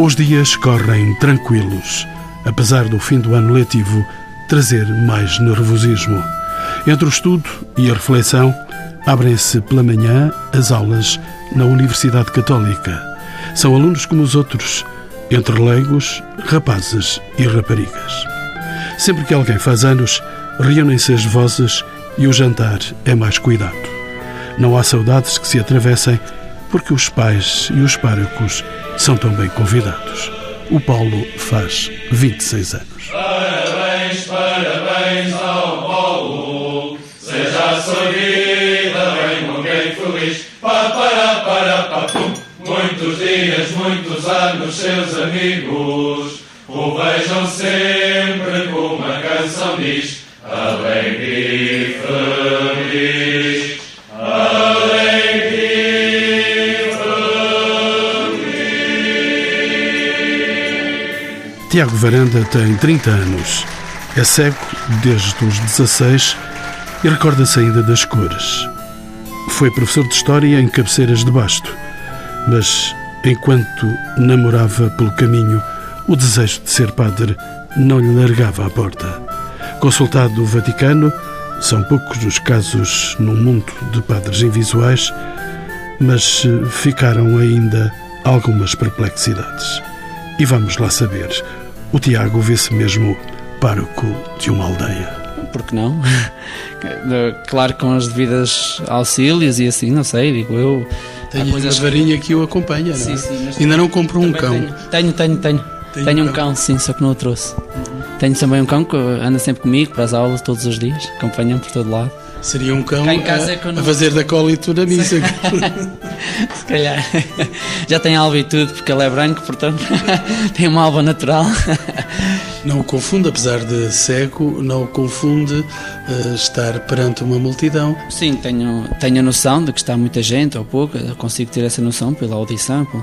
Os dias correm tranquilos, apesar do fim do ano letivo trazer mais nervosismo. Entre o estudo e a reflexão, abrem-se pela manhã as aulas na Universidade Católica. São alunos como os outros, entre leigos, rapazes e raparigas. Sempre que alguém faz anos, reúnem-se as vozes e o jantar é mais cuidado. Não há saudades que se atravessem porque os pais e os párocos são também convidados. O Paulo faz 26 anos. Parabéns, parabéns ao Paulo, seja a sua vida bem longa e feliz. Pa, para, para, pa, pum. Muitos dias, muitos anos, seus amigos o vejam sempre como uma canção diz. Alegre e feliz, Tiago Varanda tem 30 anos. É cego desde os 16 e recorda-se ainda das cores. Foi professor de História em Cabeceiras de Basto, mas enquanto namorava pelo caminho, o desejo de ser padre não lhe largava a porta. Consultado o Vaticano, são poucos os casos no mundo de padres invisuais, mas ficaram ainda algumas perplexidades. E vamos lá saber. O Tiago vê-se mesmo pároco de uma aldeia. Por que não? Claro, com as devidas auxílios e assim, não sei, digo eu. Tenho coisas uma varinha que o acompanha, não Sim, é? sim, Ainda não comprou um cão. Tenho, tenho, tenho. Tenho, Tem tenho um cão. cão, sim, só que não o trouxe. Tenho também um cão que anda sempre comigo para as aulas todos os dias, acompanha-me por todo lado. Seria um cão a, é não- a fazer da colito na missa. Se calhar já tem alva e tudo, porque ele é branco, portanto tem uma alva natural. não o confunde, apesar de cego, não o confunde eh, estar perante uma multidão. Sim, tenho, tenho a noção de que está muita gente ou pouca, consigo ter essa noção pela audição. pô.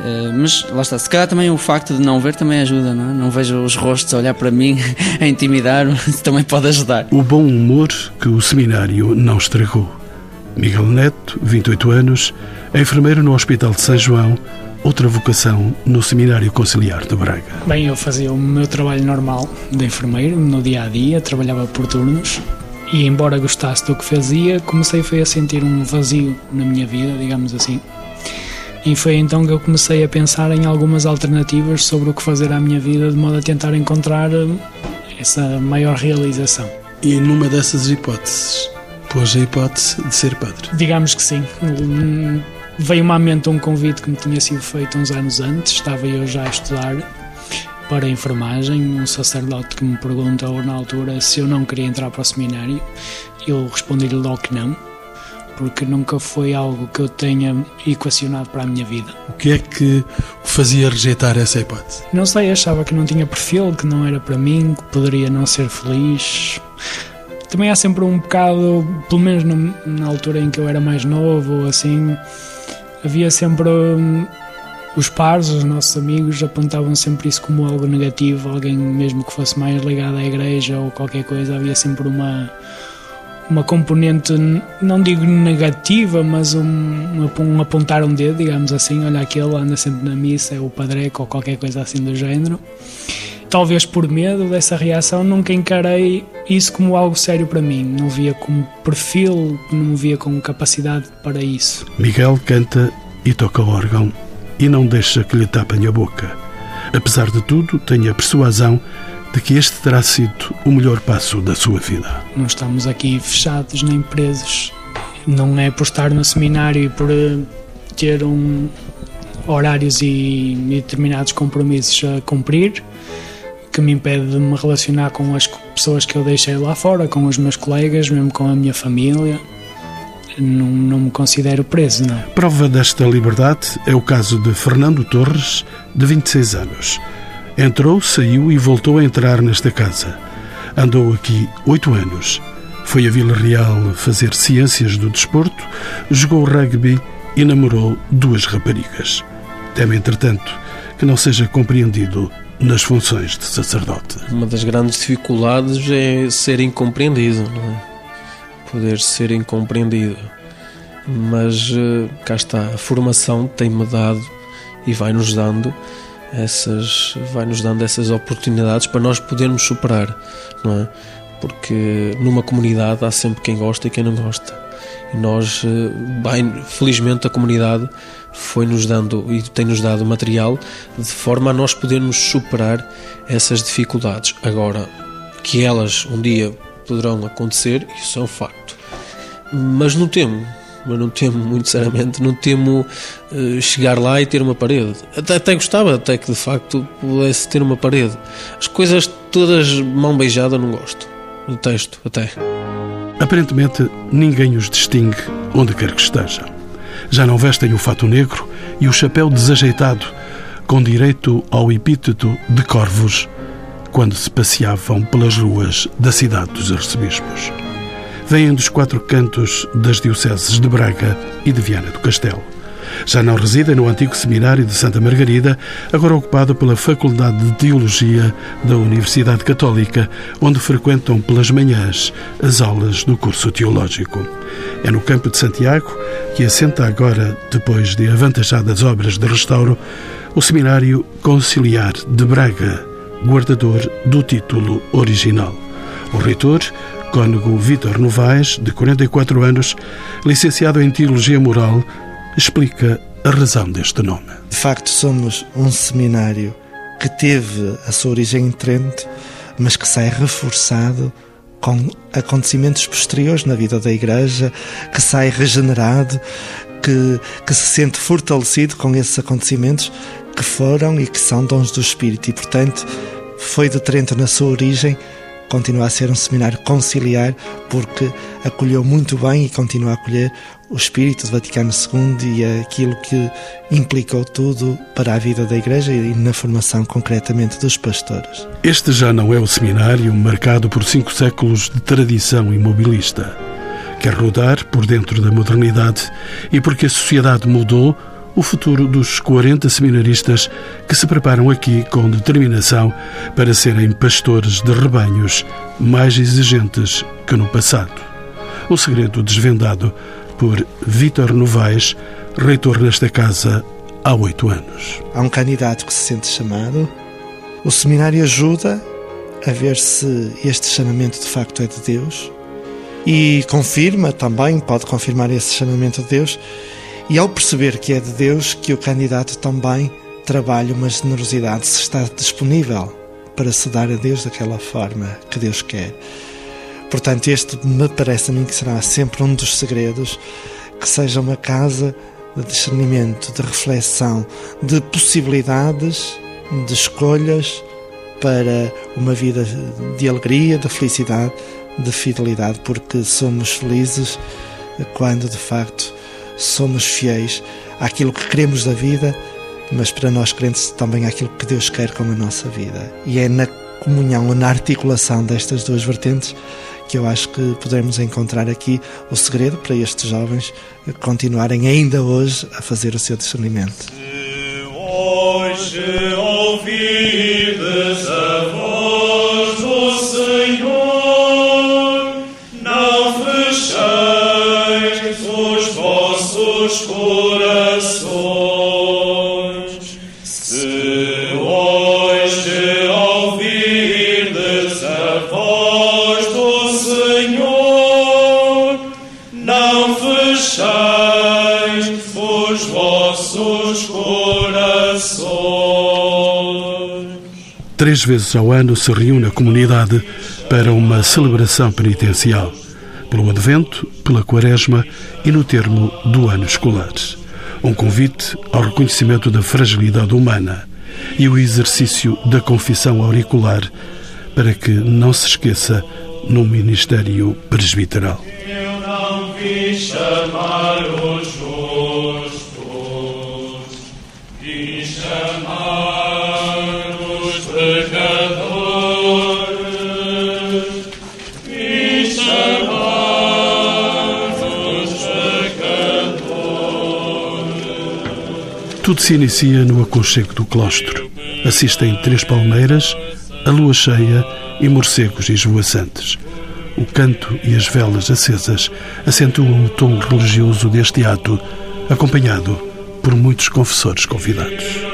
Eh, mas lá está, se calhar também o facto de não ver também ajuda, não é? Não vejo os rostos a olhar para mim, a intimidar-me, isso também pode ajudar. O bom humor que o seminário não estragou. Miguel Neto, 28 anos, é enfermeiro no Hospital de São João, outra vocação no Seminário Conciliar de Braga. Bem, eu fazia o meu trabalho normal de enfermeiro, no dia a dia, trabalhava por turnos e, embora gostasse do que fazia, comecei foi a sentir um vazio na minha vida, digamos assim. E foi então que eu comecei a pensar em algumas alternativas sobre o que fazer à minha vida, de modo a tentar encontrar eh, essa maior realização. E numa dessas hipóteses, pôs a hipótese de ser padre. Digamos que sim. Hum, Veio-me à mente um convite que me tinha sido feito uns anos antes. Estava eu já a estudar para a enfermagem. Um sacerdote que me perguntou na altura se eu não queria entrar para o seminário. Eu respondi-lhe logo que não, porque nunca foi algo que eu tenha equacionado para a minha vida. O que é que o fazia rejeitar essa hipótese? Não sei, achava que não tinha perfil, que não era para mim, que poderia não ser feliz. Também há sempre um bocado, pelo menos no- na altura em que eu era mais novo, assim, havia sempre hum, os pares, os nossos amigos apontavam sempre isso como algo negativo, alguém mesmo que fosse mais ligado à igreja ou qualquer coisa, havia sempre uma uma componente, não digo negativa, mas um, um apontar um dedo, digamos assim, olha aquele anda sempre na missa, é o padreco ou qualquer coisa assim do género. Talvez por medo dessa reação, nunca encarei isso como algo sério para mim. Não via como perfil, não via como capacidade para isso. Miguel canta e toca o órgão e não deixa que lhe tapem a boca. Apesar de tudo, tem a persuasão de que este terá sido o melhor passo da sua vida. Não estamos aqui fechados nem presos. Não é por estar no seminário e por eh, ter um, horários e determinados compromissos a cumprir que me impede de me relacionar com as pessoas que eu deixei lá fora, com os meus colegas, mesmo com a minha família. Não, não me considero preso, não. Prova desta liberdade é o caso de Fernando Torres, de 26 anos. Entrou, saiu e voltou a entrar nesta casa. Andou aqui oito anos. Foi a Vila Real fazer ciências do desporto, jogou rugby e namorou duas raparigas. Teme, entretanto, que não seja compreendido nas funções de sacerdote. Uma das grandes dificuldades é ser incompreendido, não é? Poder ser incompreendido. Mas eh, cá está, a formação tem-me dado e vai-nos dando essas vai nos dando essas oportunidades para nós podermos superar, não é? Porque numa comunidade há sempre quem gosta e quem não gosta. E nós, eh, bem, felizmente a comunidade foi-nos dando e tem-nos dado material de forma a nós podermos superar essas dificuldades. Agora, que elas um dia poderão acontecer, isso é um facto. Mas não temo, mas não temo, muito seriamente, não temo uh, chegar lá e ter uma parede. Até, até gostava, até que de facto pudesse ter uma parede. As coisas todas mão beijada não gosto. Detesto, até. Aparentemente, ninguém os distingue onde quer que estejam. Já não vestem o fato negro e o chapéu desajeitado, com direito ao epíteto de corvos, quando se passeavam pelas ruas da cidade dos arcebispos. Vêm dos quatro cantos das dioceses de Braga e de Viana do Castelo. Já não residem no antigo seminário de Santa Margarida, agora ocupado pela Faculdade de Teologia da Universidade Católica, onde frequentam pelas manhãs as aulas do curso teológico. É no campo de Santiago que assenta agora, depois de avantajadas obras de restauro, o Seminário Conciliar de Braga, guardador do título original. O reitor, cônego Vítor Novaes, de 44 anos, licenciado em Teologia Moral, explica a razão deste nome. De facto, somos um seminário que teve a sua origem em Trento, mas que sai reforçado com acontecimentos posteriores na vida da Igreja, que sai regenerado, que, que se sente fortalecido com esses acontecimentos que foram e que são dons do Espírito. E, portanto, foi de Trento na sua origem, continua a ser um seminário conciliar, porque acolheu muito bem e continua a acolher o espírito do Vaticano II e aquilo que implicou tudo para a vida da Igreja e na formação concretamente dos pastores. Este já não é o seminário marcado por cinco séculos de tradição imobilista. Quer rodar por dentro da modernidade e porque a sociedade mudou, o futuro dos 40 seminaristas que se preparam aqui com determinação para serem pastores de rebanhos mais exigentes que no passado. O segredo desvendado por Vítor Novaes, reitor nesta casa há oito anos. Há um candidato que se sente chamado. O seminário ajuda a ver se este chamamento de facto é de Deus e confirma também, pode confirmar esse chamamento de Deus. E ao perceber que é de Deus, que o candidato também trabalha uma generosidade, se está disponível para se dar a Deus daquela forma que Deus quer. Portanto, este me parece a mim que será sempre um dos segredos, que seja uma casa de discernimento, de reflexão, de possibilidades, de escolhas para uma vida de alegria, de felicidade, de fidelidade, porque somos felizes quando de facto somos fiéis àquilo que queremos da vida, mas para nós crentes também àquilo que Deus quer com a nossa vida. E é na comunhão na articulação destas duas vertentes que eu acho que podemos encontrar aqui o segredo para estes jovens continuarem ainda hoje a fazer o seu discernimento. Se hoje ouvides a voz Três vezes ao ano se reúne a comunidade para uma celebração penitencial, pelo Advento, pela Quaresma e no termo do ano escolar. Um convite ao reconhecimento da fragilidade humana e o exercício da confissão auricular para que não se esqueça no ministério presbiteral. Eu não vim chamar os justos, vim chamar Tudo se inicia no aconchego do claustro. Assistem três palmeiras, a lua cheia e morcegos esvoaçantes. O canto e as velas acesas acentuam o tom religioso deste ato, acompanhado por muitos confessores convidados.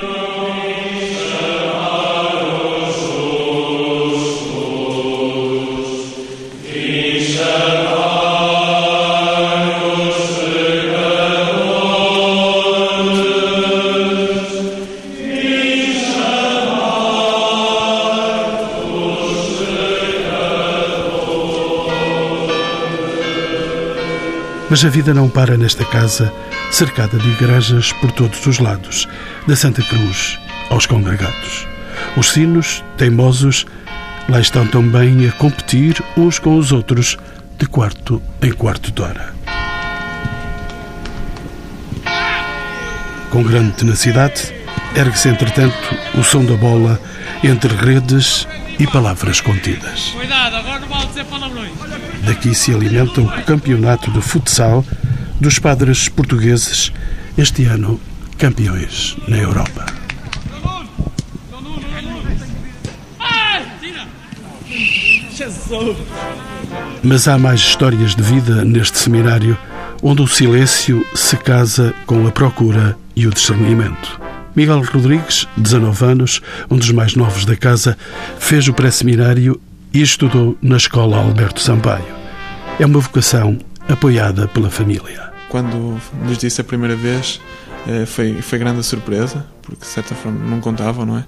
Mas a vida não para nesta casa, cercada de igrejas por todos os lados, da Santa Cruz aos congregados. Os sinos, teimosos, lá estão também a competir uns com os outros, de quarto em quarto de hora. Com grande tenacidade, ergue-se entretanto o som da bola entre redes e palavras contidas. Cuidado, agora não vale dizer palavrões. Daqui se alimenta o campeonato de futsal dos padres portugueses, este ano campeões na Europa. Mas há mais histórias de vida neste seminário, onde o silêncio se casa com a procura e o discernimento. Miguel Rodrigues, 19 anos, um dos mais novos da casa, fez o pré-seminário e estudou na Escola Alberto Sampaio. É uma vocação apoiada pela família. Quando nos disse a primeira vez, eh, foi, foi grande a surpresa, porque de certa forma não contavam, não é?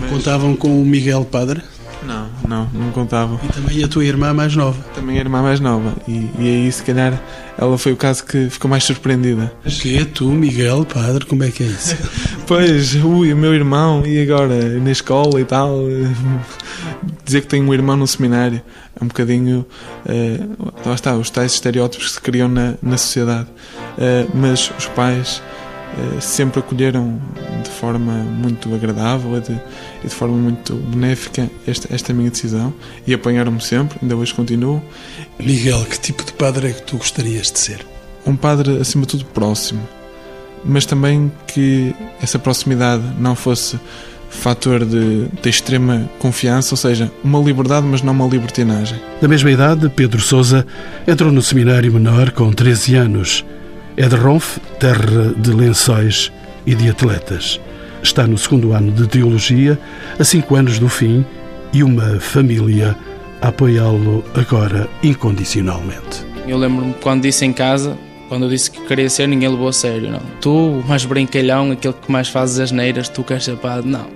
Mas- Contavam com o Miguel Padre Não, não, não contavam. e também a tua irmã mais nova. Também a irmã mais nova, e, e aí se calhar ela foi o caso que ficou mais surpreendida. O quê? Tu, Miguel Padre, como é que é isso? Pois, ui, o meu irmão, e agora na escola e tal, dizer que tenho um irmão no seminário é um bocadinho. eh, lá está, os tais estereótipos que se criam na, na sociedade. Eh, mas os pais sempre acolheram de forma muito agradável e de, e de forma muito benéfica esta, esta minha decisão e apanharam-me sempre, ainda hoje continuo. Miguel, que tipo de padre é que tu gostarias de ser? um padre acima de tudo próximo, mas também que essa proximidade não fosse fator de, de extrema confiança, ou seja, uma liberdade, mas não uma libertinagem. Da mesma idade, Pedro Sousa entrou no seminário menor com 13 anos. É de Ronf, terra de lençóis e de atletas. Está no segundo ano de teologia, a cinco anos do fim, e uma família a apoiá-lo agora incondicionalmente. Eu lembro-me quando disse em casa, quando eu disse que queria ser, ninguém levou a sério. Não. Tu, o mais brincalhão, aquele que mais fazes as neiras, tu queres ser padre? Não,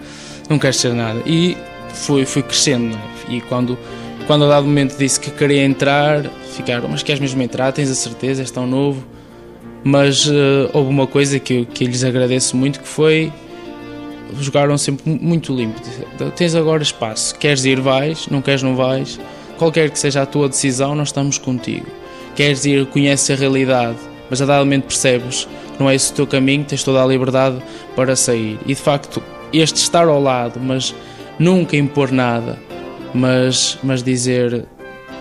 não queres ser nada. E fui, fui crescendo. É? E quando, quando a dado momento disse que queria entrar, ficaram, mas queres mesmo entrar? Tens a certeza? És tão novo? Mas eh, houve uma coisa que, que lhes agradeço muito que foi jogaram sempre mu- muito limpo. Tens agora espaço, queres ir, vais, não queres, não vais. Qualquer que seja a tua decisão, nós estamos contigo. Queres ir, conheces a realidade, mas a dado momento percebes que não é esse o teu caminho, tens toda a liberdade para sair. E de facto, este estar ao lado, mas nunca impor nada, mas, mas dizer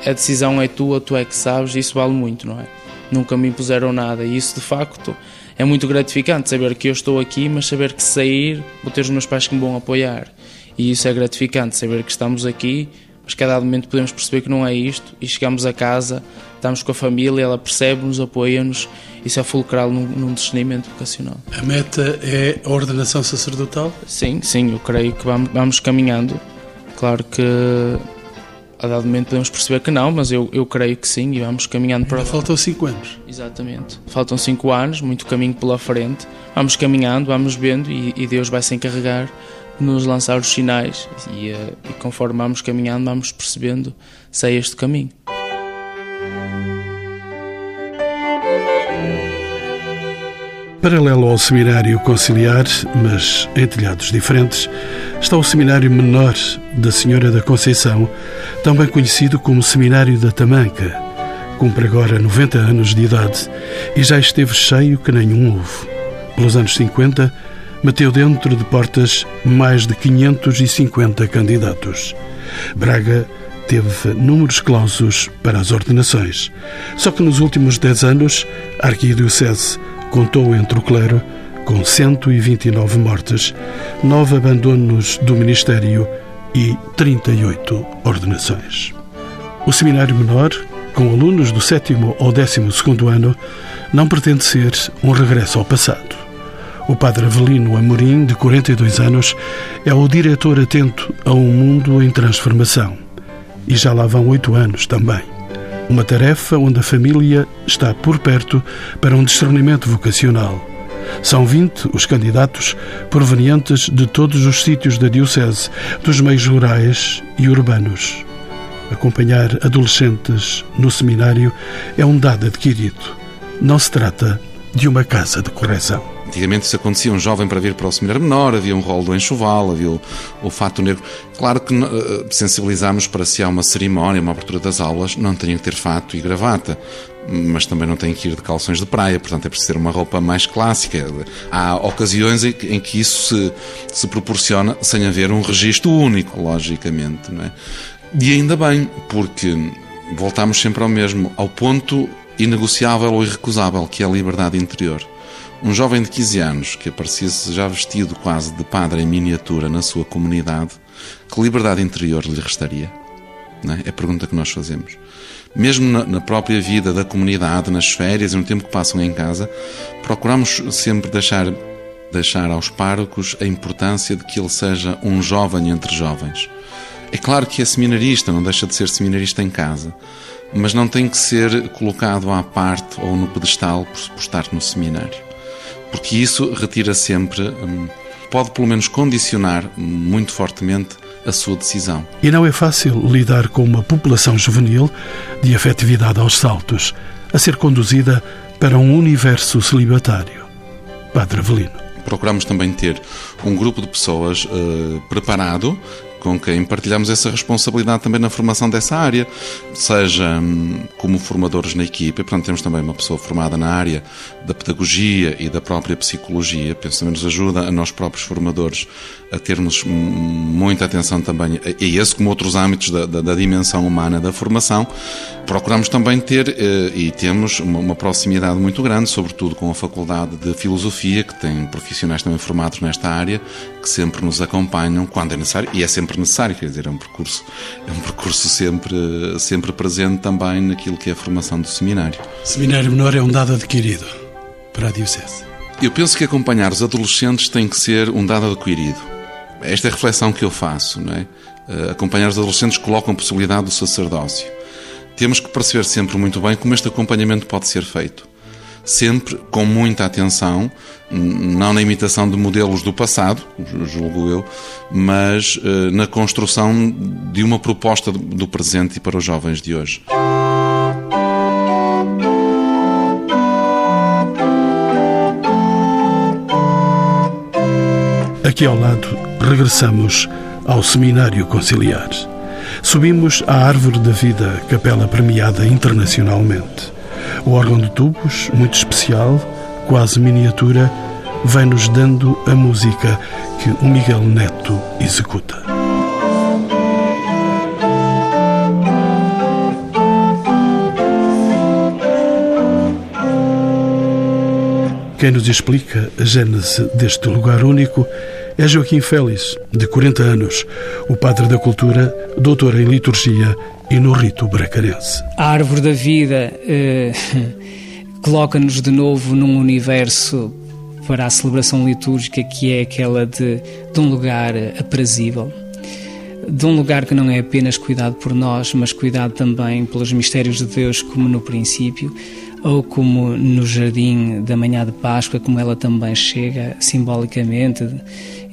a decisão é tua, tu é que sabes, isso vale muito, não é? Nunca me impuseram nada e isso de facto é muito gratificante saber que eu estou aqui, mas saber que sair vou ter os meus pais que me vão apoiar. E isso é gratificante, saber que estamos aqui, mas que a dado momento podemos perceber que não é isto e chegamos a casa, estamos com a família, ela percebe-nos, apoia-nos, isso é fulcral num, num discernimento vocacional. A meta é a ordenação sacerdotal? Sim, sim, eu creio que vamos, vamos caminhando. Claro que a dado momento podemos perceber que não, mas eu, eu creio que sim e vamos caminhando para Ainda faltam 5 anos. Exatamente. Faltam cinco anos, muito caminho pela frente. Vamos caminhando, vamos vendo e, e Deus vai se encarregar de nos lançar os sinais e, eh, e conforme vamos caminhando, vamos percebendo se é este caminho. Paralelo ao seminário conciliar, mas em telhados diferentes, está o seminário menor da Senhora da Conceição, também conhecido como Seminário da Tamanca. Cumpre agora 90 anos de idade e já esteve cheio que nenhum houve. Pelos anos 50, meteu dentro de portas mais de 550 candidatos. Braga teve números clausos para as ordenações. Só que nos últimos 10 anos, a Arquidiocese contou entre o clero com 129 mortes, 9 abandonos do ministério e 38 ordenações. O seminário menor, com alunos do sétimo ao décimo segundo ano, não pretende ser um regresso ao passado. O padre Avelino Amorim, de 42 anos, é o diretor atento a um mundo em transformação. E já lá vão oito anos também. Uma tarefa onde a família está por perto para um discernimento vocacional. São 20 os candidatos provenientes de todos os sítios da Diocese, dos meios rurais e urbanos. Acompanhar adolescentes no seminário é um dado adquirido. não se trata de uma casa de correção. Antigamente isso acontecia, um jovem para vir para o seminário menor, havia um rolo do enxoval, havia o, o fato negro. Claro que uh, sensibilizámos para se há uma cerimónia, uma abertura das aulas, não tinha que ter fato e gravata, mas também não tem que ir de calções de praia, portanto é preciso ter uma roupa mais clássica. Há ocasiões em que, em que isso se, se proporciona sem haver um registro único, logicamente, não é? E ainda bem, porque voltamos sempre ao mesmo, ao ponto inegociável ou irrecusável, que é a liberdade interior. Um jovem de 15 anos que aparecesse já vestido quase de padre em miniatura na sua comunidade, que liberdade interior lhe restaria? É? é a pergunta que nós fazemos. Mesmo na, própria vida da comunidade, nas férias e no tempo que passam em casa, procuramos sempre deixar, deixar aos párocos a importância de que ele seja um jovem entre jovens. É claro que é seminarista, não deixa de ser seminarista em casa, mas não tem que ser colocado à parte ou no pedestal por, por estar no seminário porque isso retira sempre, hum, pode pelo menos condicionar muito fortemente a sua decisão. E não é fácil lidar com uma população juvenil de afetividade aos saltos, a ser conduzida para um universo celibatário. Padre Avelino. Procuramos também ter um grupo de pessoas uh, preparado com quem partilhamos essa responsabilidade também na formação dessa área, seja hum, como formadores na equipa, portanto temos também uma pessoa formada na área da pedagogia e da própria psicologia, penso também nos ajuda a nós próprios formadores a termos muita atenção também a esse como outros âmbitos da, da, da dimensão humana da formação. Procuramos também ter eh, e temos uma, uma proximidade muito grande, sobretudo com a Faculdade de Filosofia, que tem profissionais também formados nesta área, que sempre nos acompanham quando é necessário, e é sempre necessário, quer dizer, é um percurso, é um percurso sempre, sempre presente também naquilo que é a formação do seminário. Seminário menor é um dado adquirido para a Diocese. Eu penso que acompanhar os adolescentes tem que ser um dado adquirido. Esta é a reflexão que eu faço, não é? Uh, acompanhar os adolescentes coloca a possibilidade do sacerdócio. Temos que perceber sempre muito bem como este acompanhamento pode ser feito sempre com muita atenção, não na imitação de modelos do passado, julgo eu, mas uh, na construção de uma proposta do presente e para os jovens de hoje. Aqui ao lado, regressamos ao Seminário Conciliar. Subimos à Árvore da Vida, capela premiada internacionalmente. O órgão de tubos, muito especial, quase miniatura, vai-nos dando a música que o Miguel Neto executa. Quem nos explica a gênese deste lugar único é Joaquim Félix, de 40 anos, o padre da cultura, doutor em liturgia e no rito bracarense. A árvore da vida eh, coloca-nos de novo num universo para a celebração litúrgica que é aquela de, de um lugar aprazível, de um lugar que não é apenas cuidado por nós, mas cuidado também pelos mistérios de Deus, como no princípio, ou como no jardim da manhã de Páscoa, como ela também chega simbolicamente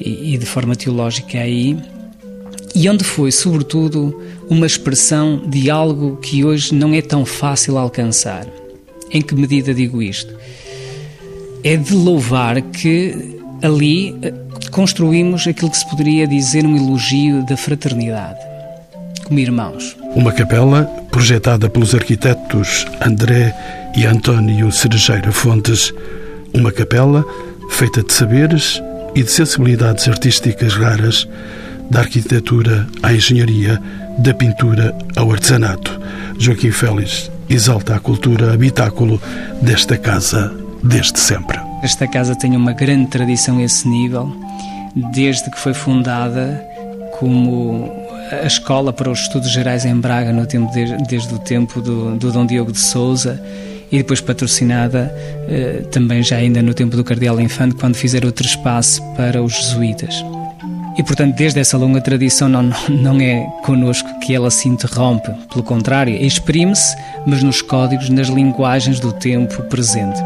e, e de forma teológica aí e onde foi, sobretudo, uma expressão de algo que hoje não é tão fácil alcançar. Em que medida digo isto? É de louvar que ali eh, construímos aquilo que se poderia dizer um elogio da fraternidade, como irmãos. Uma capela projetada pelos arquitetos André e António Cerejeira Fontes, uma capela feita de saberes e de sensibilidades artísticas raras da arquitetura à engenharia, da pintura ao artesanato. Joaquim Félix exalta a cultura habitáculo desta casa desde sempre. Esta casa tem uma grande tradição a esse nível, desde que foi fundada como a escola para os estudos gerais em Braga no tempo de, desde o tempo do, do Dom Diogo de Souza e depois patrocinada eh, também já ainda no tempo do Cardeal Infante quando fizeram o trespasse para os jesuítas. E, portanto, desde essa longa tradição, não, não é connosco que ela se interrompe. Pelo contrário, exprime-se, mas nos códigos, nas linguagens do tempo presente.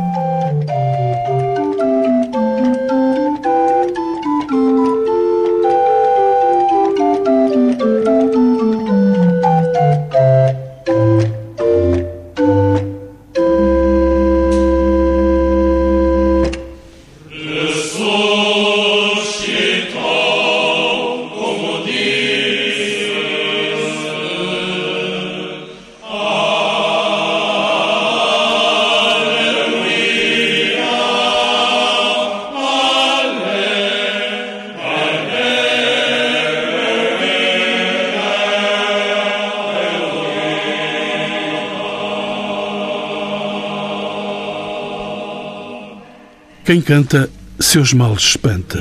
Quem canta, seus males espanta.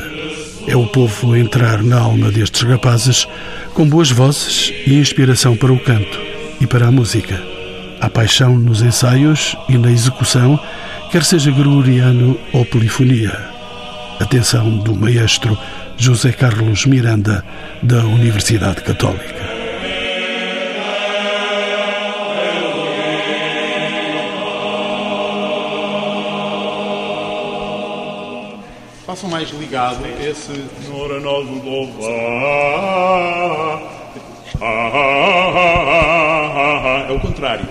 É o povo entrar na alma destes rapazes com boas vozes e inspiração para o canto e para a música. Há paixão nos ensaios e na execução, quer seja gregoriano ou polifonia. Atenção do maestro José Carlos Miranda, da Universidade Católica. Façam mais ligado esse. Senhora, nós o louvar. É o contrário.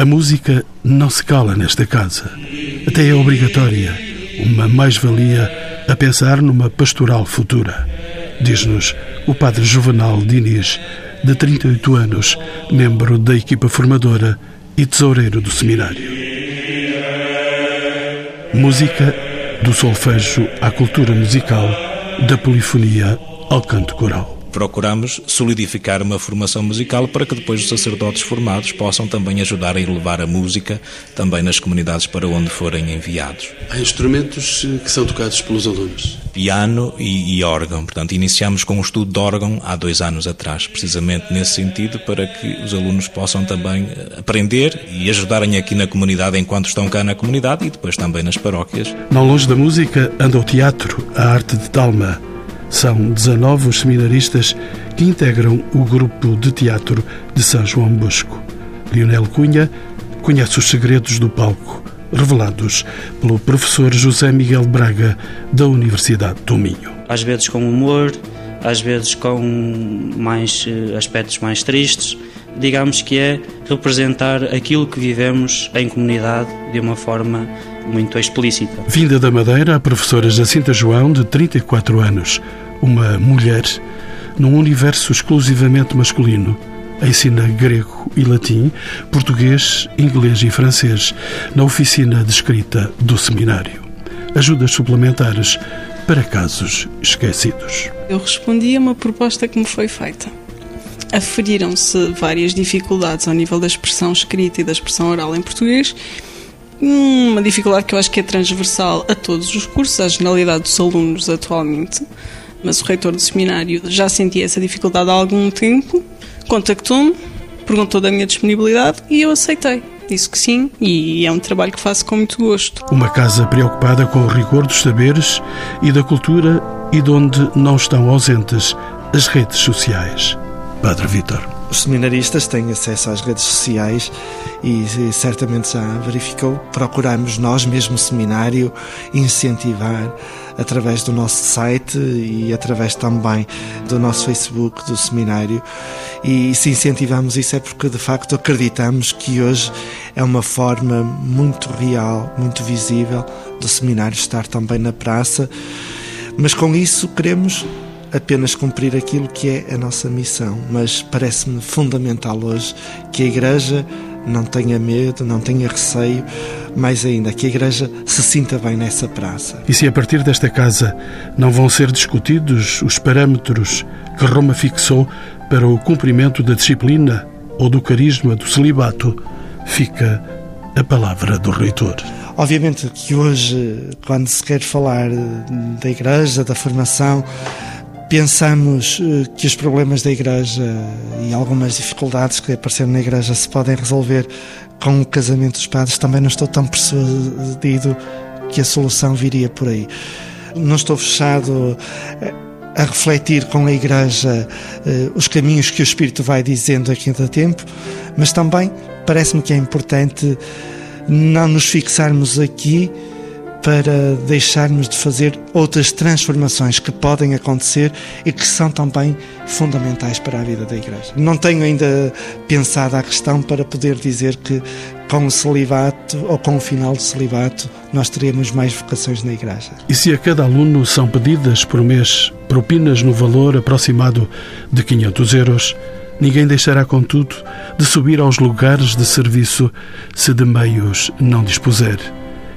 A música não se cala nesta casa. Até é obrigatória, uma mais-valia a pensar numa pastoral futura. Diz-nos o padre Juvenal Diniz, de 38 anos, membro da equipa formadora e tesoureiro do seminário. Música do solfejo à cultura musical, da polifonia ao canto coral. Procuramos solidificar uma formação musical para que depois os sacerdotes formados possam também ajudar a elevar a música também nas comunidades para onde forem enviados. Há instrumentos eh, que são tocados pelos alunos. Piano e, e órgão. Portanto, iniciamos com o estudo de órgão há dois anos atrás, precisamente nesse sentido, para que os alunos possam também eh, aprender e ajudarem aqui na comunidade enquanto estão cá na comunidade e depois também nas paróquias. Não longe da música anda o teatro, a arte de Talma. São 19 os seminaristas que integram o grupo de teatro de São João Bosco. Lionel Cunha conhece os segredos do palco, revelados pelo professor José Miguel Braga, da Universidade do Minho. Às vezes com humor, às vezes com mais eh, aspectos mais tristes. Digamos que é representar aquilo que vivemos em comunidade de uma forma muito explícita. Vinda da Madeira, a professora Jacinta João, de 34 anos, uma mulher num universo exclusivamente masculino. Ensina grego e latim, português, inglês e francês na oficina de escrita do seminário. Ajudas suplementares para casos esquecidos. Eu respondi a uma proposta que me foi feita. Aferiram-se várias dificuldades ao nível da expressão escrita e da expressão oral em português. Uma dificuldade que eu acho que é transversal a todos os cursos, à generalidade dos alunos atualmente. Mas o reitor do seminário já sentia essa dificuldade há algum tempo, contactou-me, perguntou da minha disponibilidade e eu aceitei. Disse que sim, e é um trabalho que faço com muito gosto. Uma casa preocupada com o rigor dos saberes e da cultura e de onde não estão ausentes as redes sociais. Padre Vítor. Os seminaristas têm acesso às redes sociais e, e certamente já verificou. Procuramos nós, mesmo seminário, incentivar através do nosso site e através também do nosso Facebook do seminário. E se incentivamos isso é porque de facto acreditamos que hoje é uma forma muito real, muito visível do seminário estar também na praça. Mas com isso queremos apenas cumprir aquilo que é a nossa missão, mas parece-me fundamental hoje que a Igreja não tenha medo, não tenha receio, mais ainda, que a Igreja se sinta bem nessa praça. E se a partir desta casa não vão ser discutidos os parâmetros que Roma fixou para o cumprimento da disciplina ou do carisma do celibato, fica a palavra do reitor. Obviamente que hoje, quando se quer falar da Igreja, da formação, pensamos eh, que os problemas da Igreja e algumas dificuldades que apareceram na Igreja se podem resolver com o casamento dos padres, também não estou tão persuadido que a solução viria por aí. Não estou fechado eh, a refletir com a Igreja eh, os caminhos que o Espírito vai dizendo a cada tempo, mas também parece-me que é importante não nos fixarmos aqui para deixarmos de fazer outras transformações que podem acontecer e que são também fundamentais para a vida da Igreja. Não tenho ainda pensado a questão para poder dizer que com o celibato ou com o final do celibato nós teremos mais vocações na Igreja. E se a cada aluno são pedidas por mês propinas no valor aproximado de 500 euros, ninguém deixará, contudo, de subir aos lugares de serviço se de meios não dispuser.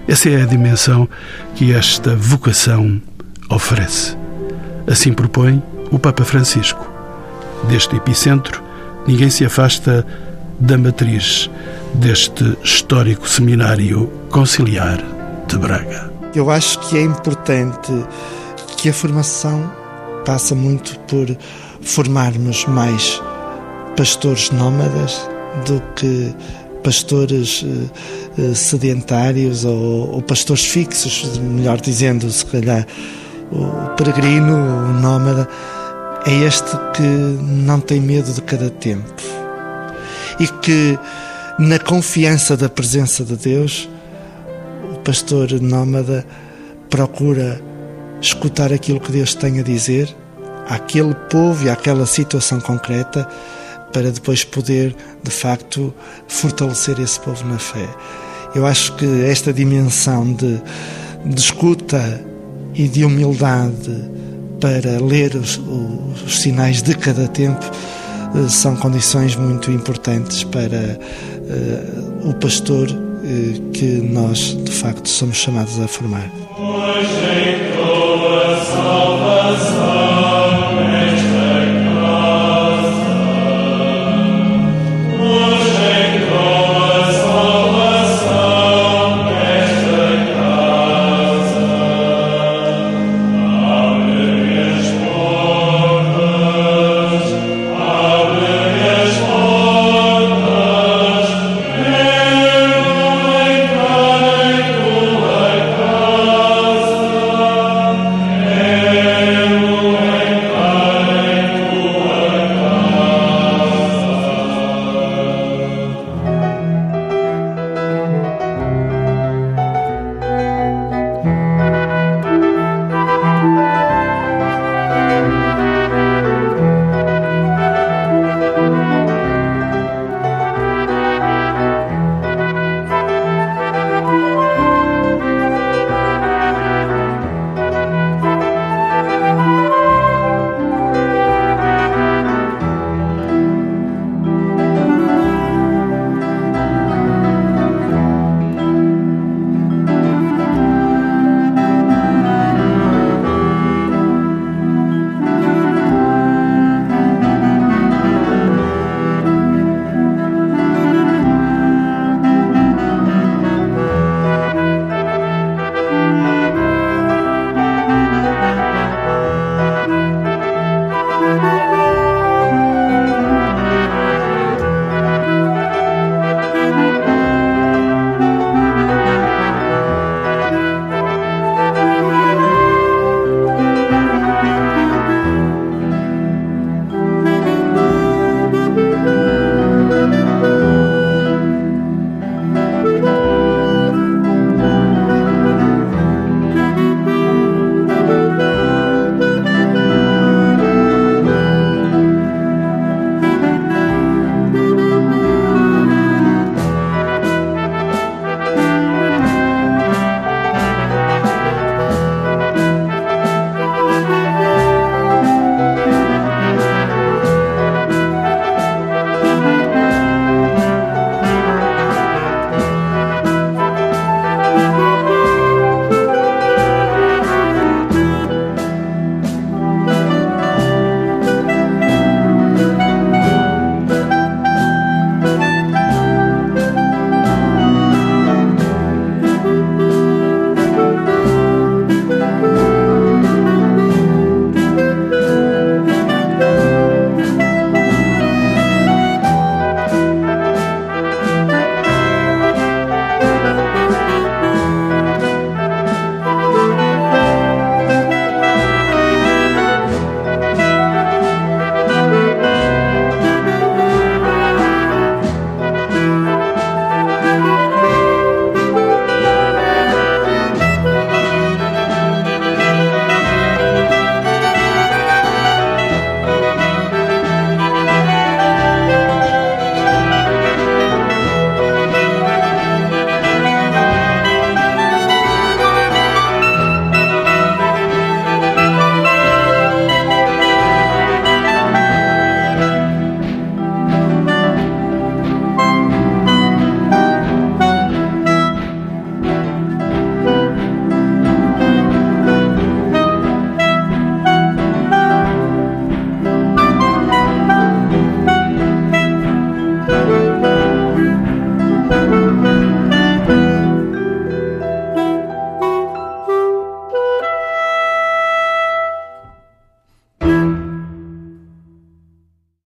Essa é a dimensão que esta vocação oferece. Assim propõe o Papa Francisco. Deste epicentro, ninguém se afasta da matriz deste histórico seminário conciliar de Braga. Eu acho que é importante que a formação passa muito por formarmos mais pastores nómadas do que pastores uh, sedentários ou, ou, pastores fixos, melhor dizendo, se calhar o peregrino, o nómada, é este que não tem medo de cada tempo. E que, na confiança da presença de Deus, o pastor nómada procura escutar aquilo que Deus tem a dizer àquele povo e àquela situação concreta para depois poder, de facto, fortalecer esse povo na fé. Eu acho que esta dimensão de, de escuta e de humildade para ler os, os, sinais de cada tempo eh, são condições muito importantes para uh, o pastor uh, que nós, de facto, somos chamados a formar.